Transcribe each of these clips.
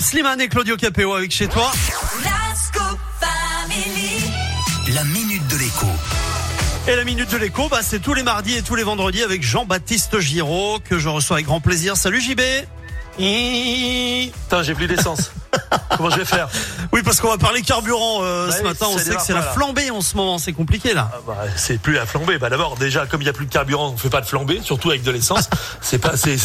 Slimane et Claudio Capéo avec chez toi. La Scoop Family. La minute de l'écho. Et la minute de l'écho, bah, c'est tous les mardis et tous les vendredis avec Jean-Baptiste Giraud que je reçois avec grand plaisir. Salut JB. Putain, j'ai plus d'essence. Comment je vais faire Oui, parce qu'on va parler carburant euh, Bah ce oui, matin. On sait que c'est la flambée en ce moment. C'est compliqué là. Ah bah, C'est plus la flambée. Bah d'abord, déjà, comme il n'y a plus de carburant, on fait pas de flambée, surtout avec de l'essence. c'est pas, c'est,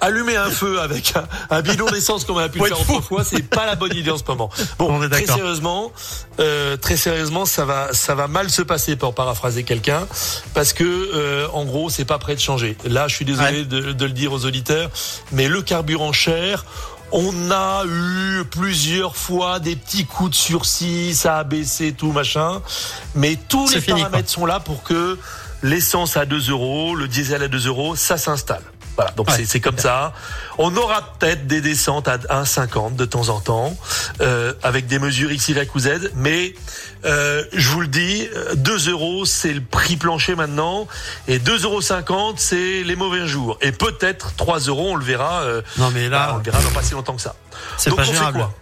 allumer un feu avec un, un bidon d'essence comme on a pu le faire autrefois, c'est pas la bonne idée en ce moment. Bon, On est très sérieusement, euh, très sérieusement, ça va, ça va mal se passer pour paraphraser quelqu'un, parce que euh, en gros, c'est pas prêt de changer. Là, je suis désolé Ouais. de, de le dire aux auditeurs, mais le carburant cher. On a eu plusieurs fois des petits coups de sursis, ça a baissé, tout machin. Mais tous les fini, paramètres sont là pour que l'essence à 2 euros, le diesel à 2 euros, ça s'installe. Voilà, donc Ouais. c'est- comme ça. On aura peut-être des descentes à 1,50 de temps en temps, euh, avec des mesures X, Y ou Z, mais euh, je vous le dis, euh, 2 euros, c'est le prix plancher maintenant, et 2,50 euros, c'est les mauvais jours. Et peut-être 3 euros, on le verra. euh, Non mais bah, là, on le verra dans pas si longtemps que ça. c'est Donc pas on fait gérable. quoi?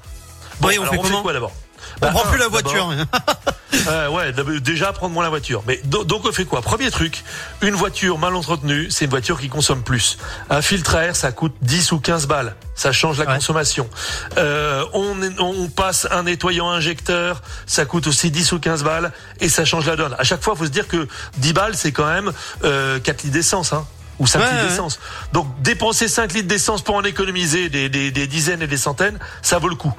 Bon, Oui, on alors fait on fait quoi d'abord? On Bah, prend plus la voiture. euh, ouais, déjà prendre moins la voiture. Mais do- donc on fait quoi? Premier truc, une voiture mal entretenue, c'est une voiture qui consomme plus. Un filtre à air, ça coûte 10 ou 15 balles. Ça change la Ouais. consommation. Euh, on, on passe un nettoyant injecteur, ça coûte aussi 10 ou 15 balles et ça change la donne. À chaque fois, faut se dire que 10 balles, c'est quand même euh, 4 litres d'essence. Hein ou 5 Ouais, litres ouais. d'essence. Donc dépenser 5 litres d'essence pour en économiser des, des, des dizaines et des centaines, ça vaut le coup.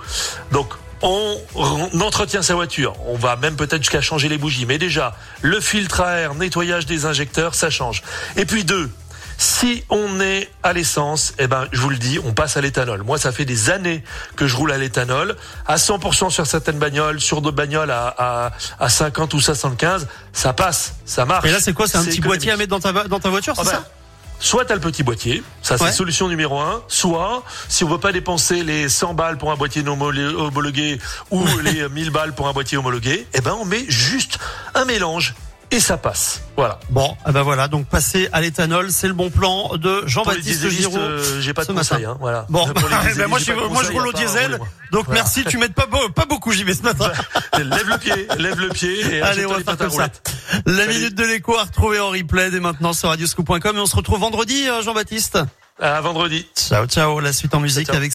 Donc on, on entretient sa voiture. On va même peut-être jusqu'à changer les bougies. Mais déjà, le filtre à air, nettoyage des injecteurs, ça change. Et puis deux, si on est à l'essence, eh ben, je vous le dis, on passe à l'éthanol. Moi, ça fait des années que je roule à l'éthanol, à 100% sur certaines bagnoles, sur d'autres bagnoles à, à, à 50 ou 75, ça passe, ça marche. Et là, c'est quoi? C'est un petit économique. boîtier à mettre dans ta, dans ta voiture, Ah c'est ben, ça? Soit t'as le petit boîtier, ça c'est Ouais. solution numéro un. Soit, si on veut pas dépenser les 100 balles pour un boîtier non homolo- homologué ou les 1000 balles pour un boîtier homologué, eh ben on met juste un mélange et ça passe. Voilà. Bon, ah ben voilà, donc passer à l'éthanol, c'est le bon plan de Jean-Baptiste Giraud. euh, j'ai pas de matin. Hein, voilà. Bon, dieselistes, moi, je, roule au diesel, donc Voilà. merci, tu m'aides pas, pas beaucoup JB ce matin. lève le pied, lève le pied et Allez, on va faire comme ça. La Salut. minute de l'écho à retrouver en replay dès maintenant sur radioscoop.com et on se retrouve vendredi, euh, Jean-Baptiste. À vendredi. Ciao, ciao. La suite en musique Ciao. avec